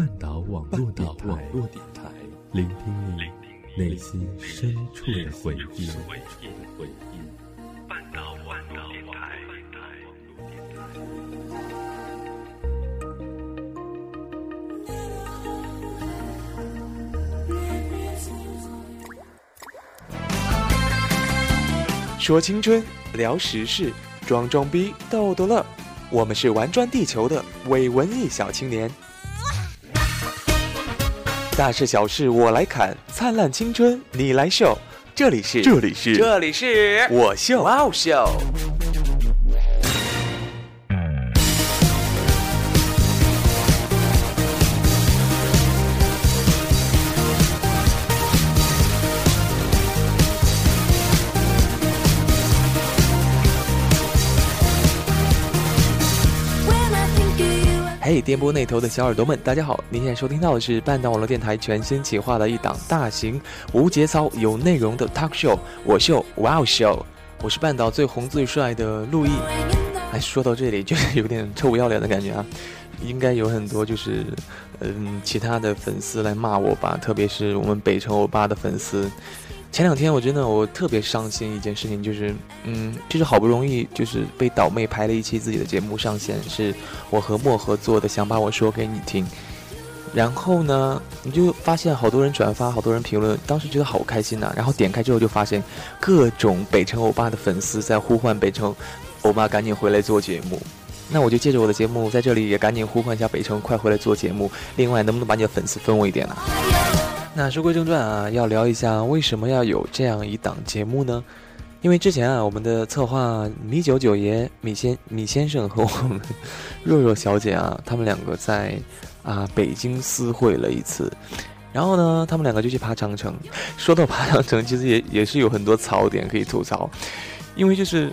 半岛网络电台，聆听你内心深处的回忆。半岛网络电台。说青春，聊时事，装装逼，逗逗乐。我们是玩转地球的伪文艺小青年。大事小事我来砍，灿烂青春你来秀。这里是，这里是，这里是。我秀，哇哦秀。嘿，电波那头的小耳朵们，大家好！您现在收听到的是半岛网络电台全新企划的一档大型、无节操、有内容的 talk show。我秀，哇哦秀！我是半岛最红最帅的陆毅。哎，说到这里就是有点臭不要脸的感觉啊！应该有很多就是嗯其他的粉丝来骂我吧，特别是我们北城欧巴的粉丝。前两天我真的我特别伤心一件事情，就是嗯，就是好不容易就是被倒妹拍了一期自己的节目上线，是我和漠河做的，想把我说给你听。然后呢，你就发现好多人转发，好多人评论，当时觉得好开心呐。然后点开之后就发现各种北城欧巴的粉丝在呼唤北城欧巴赶紧回来做节目。那我就借着我的节目在这里也赶紧呼唤一下北城，快回来做节目。另外，能不能把你的粉丝分我一点呢？那书归正传啊，要聊一下为什么要有这样一档节目呢？因为之前啊，我们的策划米九九爷、米先米先生和我们若若小姐啊，他们两个在啊北京私会了一次，然后呢，他们两个就去爬长城。说到爬长城，其实也也是有很多槽点可以吐槽，因为就是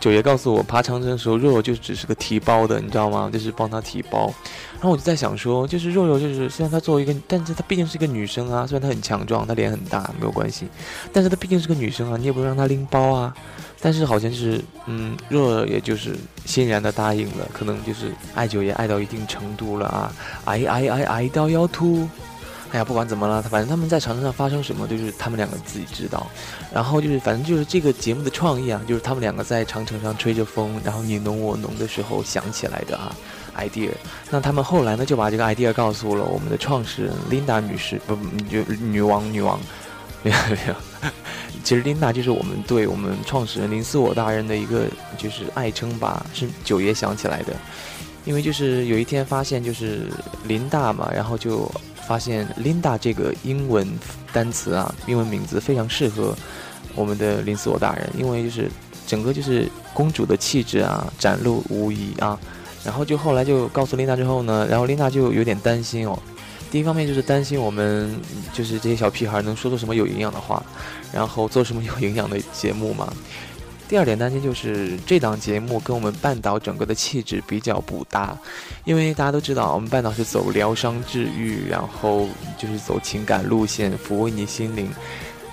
九爷告诉我，爬长城的时候，若若就只是个提包的，你知道吗？就是帮他提包。然后我就在想说，就是肉肉，就是虽然她作为一个，但是她毕竟是一个女生啊。虽然她很强壮，她脸很大，没有关系，但是她毕竟是个女生啊，你也不能让她拎包啊。但是好像是，嗯，肉肉也就是欣然的答应了，可能就是爱九爷爱到一定程度了啊，爱爱爱爱到要吐。哎呀，不管怎么了，反正他们在长城上发生什么，就是他们两个自己知道。然后就是，反正就是这个节目的创意啊，就是他们两个在长城上吹着风，然后你侬我侬的时候想起来的啊。idea，那他们后来呢就把这个 idea 告诉了我们的创始人 Linda 女士，不，就女王女王，没有没有，其实 Linda 就是我们对我们创始人林思我大人的一个就是爱称吧，是九爷想起来的，因为就是有一天发现就是林大嘛，然后就发现 Linda 这个英文单词啊，英文名字非常适合我们的林斯我大人，因为就是整个就是公主的气质啊展露无遗啊。然后就后来就告诉琳达之后呢，然后琳达就有点担心哦。第一方面就是担心我们就是这些小屁孩能说出什么有营养的话，然后做什么有营养的节目嘛。第二点担心就是这档节目跟我们半岛整个的气质比较不搭，因为大家都知道我们半岛是走疗伤治愈，然后就是走情感路线，抚慰你心灵。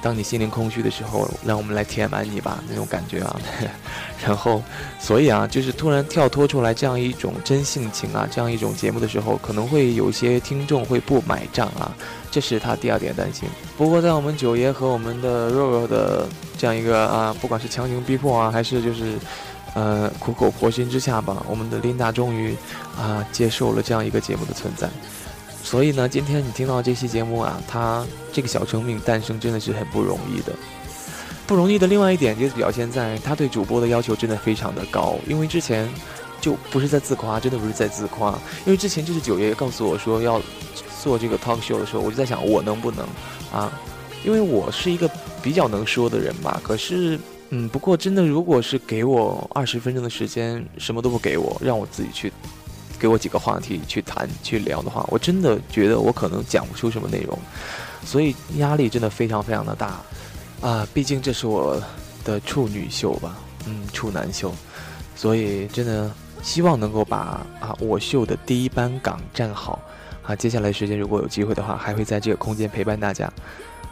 当你心灵空虚的时候，让我们来填满你吧，那种感觉啊。然后，所以啊，就是突然跳脱出来这样一种真性情啊，这样一种节目的时候，可能会有些听众会不买账啊。这是他第二点担心。不过，在我们九爷和我们的肉肉的这样一个啊，不管是强行逼迫啊，还是就是呃苦口婆心之下吧，我们的琳达终于啊接受了这样一个节目的存在。所以呢，今天你听到这期节目啊，它这个小生命诞生真的是很不容易的，不容易的。另外一点就是表现在他对主播的要求真的非常的高，因为之前就不是在自夸，真的不是在自夸。因为之前就是九爷告诉我说要做这个 talk show 的时候，我就在想我能不能啊？因为我是一个比较能说的人吧。可是，嗯，不过真的，如果是给我二十分钟的时间，什么都不给我，让我自己去。给我几个话题去谈去聊的话，我真的觉得我可能讲不出什么内容，所以压力真的非常非常的大，啊，毕竟这是我的处女秀吧，嗯，处男秀，所以真的希望能够把啊我秀的第一班岗站好，啊，接下来时间如果有机会的话，还会在这个空间陪伴大家。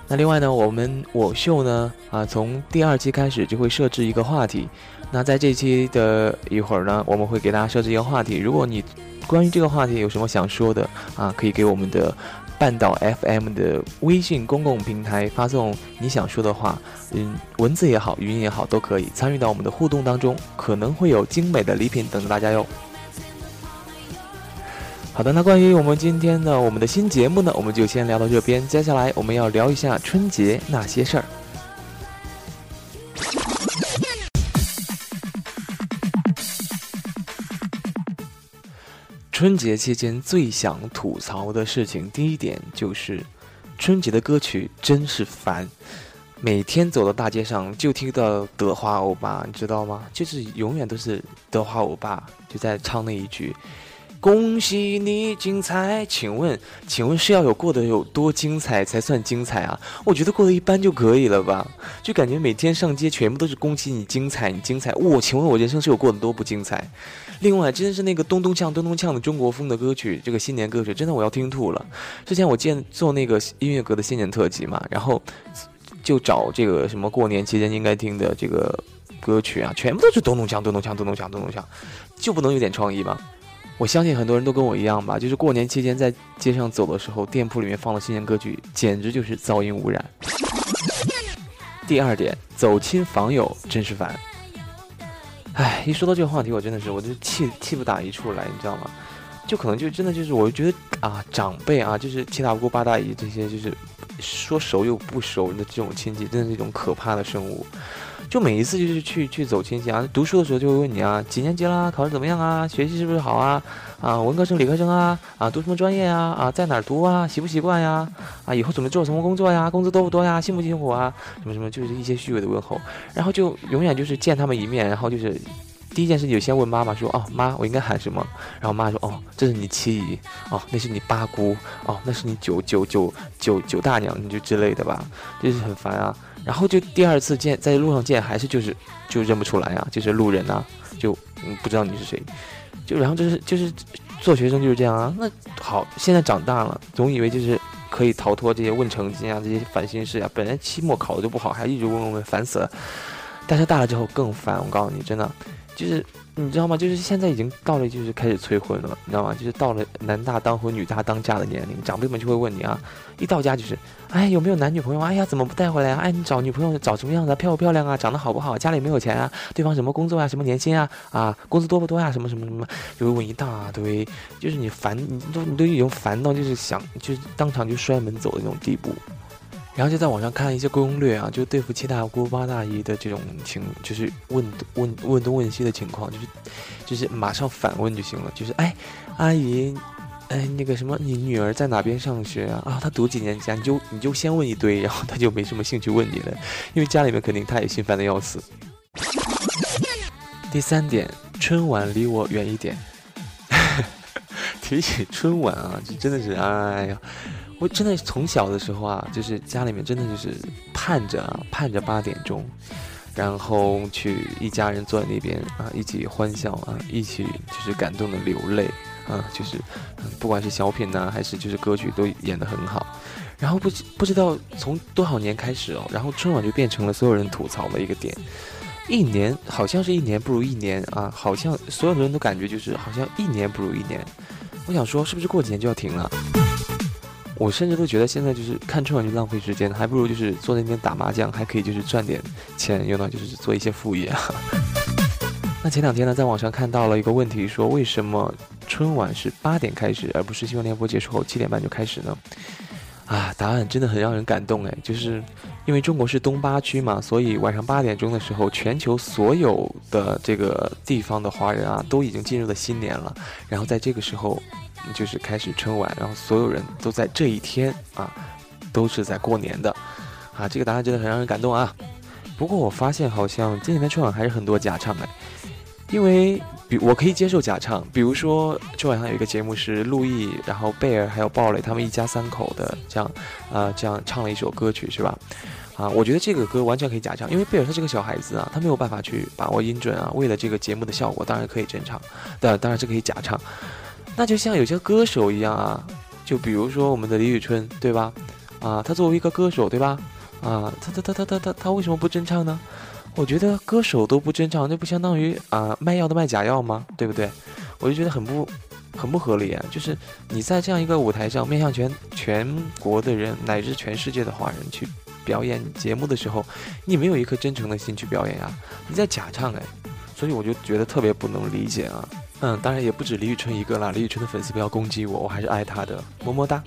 那另外呢，我们我秀呢，啊，从第二期开始就会设置一个话题。那在这期的一会儿呢，我们会给大家设置一个话题。如果你关于这个话题有什么想说的啊？可以给我们的半岛 FM 的微信公共平台发送你想说的话，嗯，文字也好，语音也好，都可以参与到我们的互动当中，可能会有精美的礼品等着大家哟。好的，那关于我们今天的我们的新节目呢，我们就先聊到这边。接下来我们要聊一下春节那些事儿。春节期间最想吐槽的事情，第一点就是春节的歌曲真是烦，每天走到大街上就听到德华欧巴，你知道吗？就是永远都是德华欧巴就在唱那一句。恭喜你精彩，请问，请问是要有过得有多精彩才算精彩啊？我觉得过得一般就可以了吧？就感觉每天上街全部都是恭喜你精彩，你精彩。我请问，我人生是有过得多不精彩？另外，真的是那个咚咚锵咚咚锵的中国风的歌曲，这个新年歌曲，真的我要听吐了。之前我见做那个音乐阁的新年特辑嘛，然后就找这个什么过年期间应该听的这个歌曲啊，全部都是咚咚锵咚咚锵咚咚锵咚咚锵，就不能有点创意吗？我相信很多人都跟我一样吧，就是过年期间在街上走的时候，店铺里面放的新年歌曲，简直就是噪音污染。第二点，走亲访友真是烦。唉，一说到这个话题，我真的是，我就气气不打一处来，你知道吗？就可能就真的就是，我觉得啊，长辈啊，就是七大姑八大姨这些，就是说熟又不熟的这种亲戚，真的是一种可怕的生物。就每一次就是去去走亲戚啊，读书的时候就会问你啊，几年级啦，考试怎么样啊，学习是不是好啊，啊，文科生理科生啊，啊，读什么专业啊，啊，在哪儿读啊，习不习惯呀，啊，以后准备做什么工作呀，工资多不多呀，辛不辛苦啊，什么什么，就是一些虚伪的问候，然后就永远就是见他们一面，然后就是第一件事就先问妈妈说，哦，妈，我应该喊什么？然后妈说，哦，这是你七姨，哦，那是你八姑，哦，那是你九九九九九大娘，你就之类的吧，就是很烦啊。然后就第二次见，在路上见，还是就是就认不出来啊，就是路人呐，就嗯不知道你是谁，就然后就是就是做学生就是这样啊。那好，现在长大了，总以为就是可以逃脱这些问成绩啊，这些烦心事啊。本来期末考的就不好，还一直问问问，烦死了。但是大了之后更烦，我告诉你，真的就是。你知道吗？就是现在已经到了，就是开始催婚了，你知道吗？就是到了男大当婚、女大当嫁的年龄，长辈们就会问你啊，一到家就是，哎，有没有男女朋友？哎呀，怎么不带回来啊？哎，你找女朋友找什么样子？漂不漂亮啊？长得好不好？家里没有钱啊？对方什么工作啊？什么年薪啊？啊，工资多不多呀？什么什么什么？就会问一大堆，就是你烦，你都你都已经烦到就是想，就是当场就摔门走的那种地步。然后就在网上看一些攻略啊，就对付七大姑八大姨的这种情，就是问问问东问西的情况，就是就是马上反问就行了，就是哎，阿姨，哎那个什么，你女儿在哪边上学啊？啊，她读几年级？你就你就先问一堆，然后她就没什么兴趣问你了，因为家里面肯定她也心烦的要死。第三点，春晚离我远一点。提起春晚啊，就真的是哎呀。我真的从小的时候啊，就是家里面真的就是盼着啊，盼着八点钟，然后去一家人坐在那边啊，一起欢笑啊，一起就是感动的流泪啊，就是不管是小品呐，还是就是歌曲都演得很好。然后不不知道从多少年开始哦，然后春晚就变成了所有人吐槽的一个点，一年好像是一年不如一年啊，好像所有的人都感觉就是好像一年不如一年。我想说，是不是过几年就要停了？我甚至都觉得现在就是看春晚就浪费时间，还不如就是坐在那边打麻将，还可以就是赚点钱，用到就是做一些副业。那前两天呢，在网上看到了一个问题，说为什么春晚是八点开始，而不是新闻联播结束后七点半就开始呢？啊，答案真的很让人感动哎，就是因为中国是东八区嘛，所以晚上八点钟的时候，全球所有的这个地方的华人啊，都已经进入了新年了，然后在这个时候。就是开始春晚，然后所有人都在这一天啊，都是在过年的，啊，这个答案真的很让人感动啊。不过我发现好像今年的春晚还是很多假唱哎，因为比我可以接受假唱，比如说春晚上有一个节目是陆毅，然后贝尔还有鲍蕾他们一家三口的这样啊这样唱了一首歌曲是吧？啊，我觉得这个歌完全可以假唱，因为贝尔他是个小孩子啊，他没有办法去把握音准啊。为了这个节目的效果，当然可以真唱，但当然是可以假唱。那就像有些歌手一样啊，就比如说我们的李宇春，对吧？啊，他作为一个歌手，对吧？啊，他他他他他他他为什么不真唱呢？我觉得歌手都不真唱，那不相当于啊卖药的卖假药吗？对不对？我就觉得很不很不合理啊！就是你在这样一个舞台上面向全全国的人乃至全世界的华人去表演节目的时候，你没有一颗真诚的心去表演呀，你在假唱哎，所以我就觉得特别不能理解啊。嗯，当然也不止李宇春一个啦，李宇春的粉丝不要攻击我，我还是爱她的，么么哒。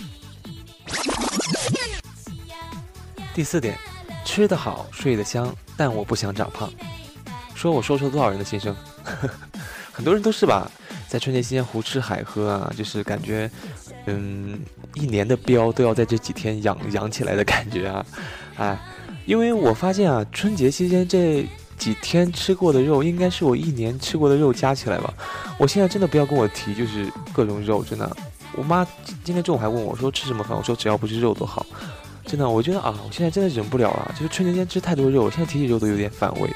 第四点，吃得好，睡得香，但我不想长胖。说我说出了多少人的心声？很多人都是吧，在春节期间胡吃海喝啊，就是感觉，嗯，一年的膘都要在这几天养养起来的感觉啊，哎，因为我发现啊，春节期间这。几天吃过的肉，应该是我一年吃过的肉加起来吧。我现在真的不要跟我提，就是各种肉，真的。我妈今天中午还问我说吃什么饭，我说只要不是肉都好。真的，我觉得啊，我现在真的忍不了了，就是春节间吃太多肉，我现在提起肉都有点反胃。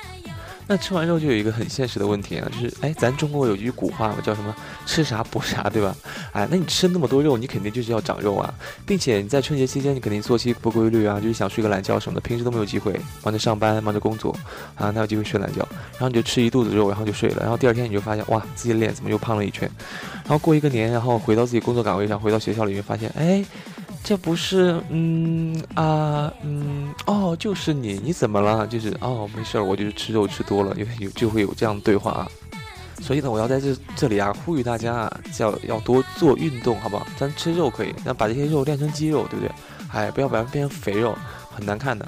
那吃完肉就有一个很现实的问题啊，就是哎，咱中国有句古话嘛，叫什么“吃啥补啥”，对吧？哎，那你吃那么多肉，你肯定就是要长肉啊，并且你在春节期间，你肯定作息不规律啊，就是想睡个懒觉什么的，平时都没有机会，忙着上班，忙着工作，啊，哪有机会睡懒觉？然后你就吃一肚子肉，然后就睡了，然后第二天你就发现，哇，自己的脸怎么又胖了一圈？然后过一个年，然后回到自己工作岗位上，回到学校里面，发现，哎。这不是，嗯啊，嗯哦，就是你，你怎么了？就是哦，没事儿，我就是吃肉吃多了，有有就会有这样的对话啊。所以呢，我要在这这里啊，呼吁大家啊，要要多做运动，好不好？咱吃肉可以，那把这些肉练成肌肉，对不对？哎，不要把它变成肥肉，很难看的。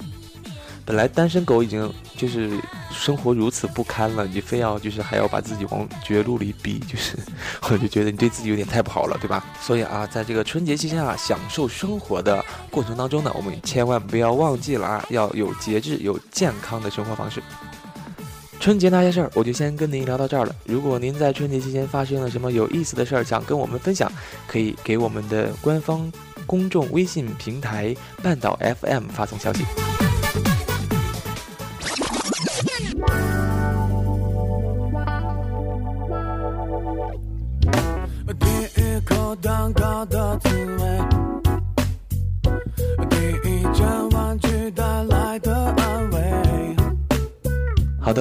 本来单身狗已经就是生活如此不堪了，你非要就是还要把自己往绝路里逼，就是我就觉得你对自己有点太不好了，对吧？所以啊，在这个春节期间啊，享受生活的过程当中呢，我们千万不要忘记了啊，要有节制、有健康的生活方式。春节那些事儿，我就先跟您聊到这儿了。如果您在春节期间发生了什么有意思的事儿，想跟我们分享，可以给我们的官方公众微信平台“半岛 FM” 发送消息。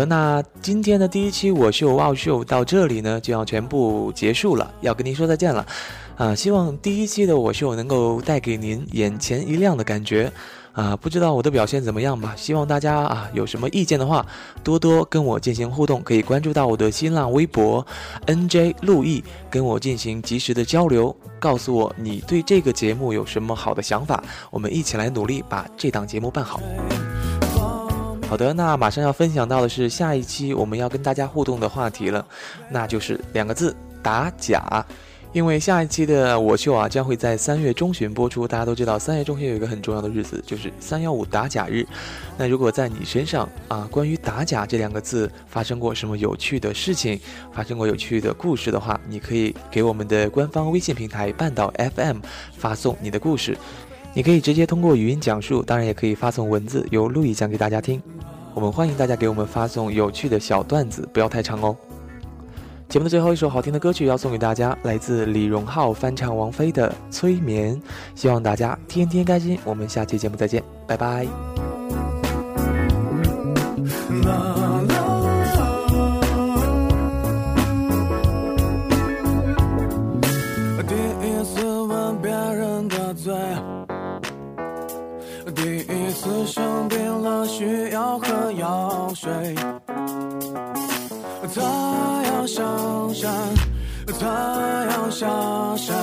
那今天的第一期我秀哇秀到这里呢，就要全部结束了，要跟您说再见了。啊，希望第一期的我秀能够带给您眼前一亮的感觉。啊，不知道我的表现怎么样吧？希望大家啊，有什么意见的话，多多跟我进行互动，可以关注到我的新浪微博 N J 陆毅，跟我进行及时的交流，告诉我你对这个节目有什么好的想法，我们一起来努力把这档节目办好。好的，那马上要分享到的是下一期我们要跟大家互动的话题了，那就是两个字：打假。因为下一期的我秀啊将会在三月中旬播出，大家都知道三月中旬有一个很重要的日子，就是三幺五打假日。那如果在你身上啊，关于打假这两个字发生过什么有趣的事情，发生过有趣的故事的话，你可以给我们的官方微信平台半岛 FM 发送你的故事。你可以直接通过语音讲述，当然也可以发送文字，由路易讲给大家听。我们欢迎大家给我们发送有趣的小段子，不要太长哦。节目的最后一首好听的歌曲要送给大家，来自李荣浩翻唱王菲的《催眠》，希望大家天天开心。我们下期节目再见，拜拜。他要上山，他要下山，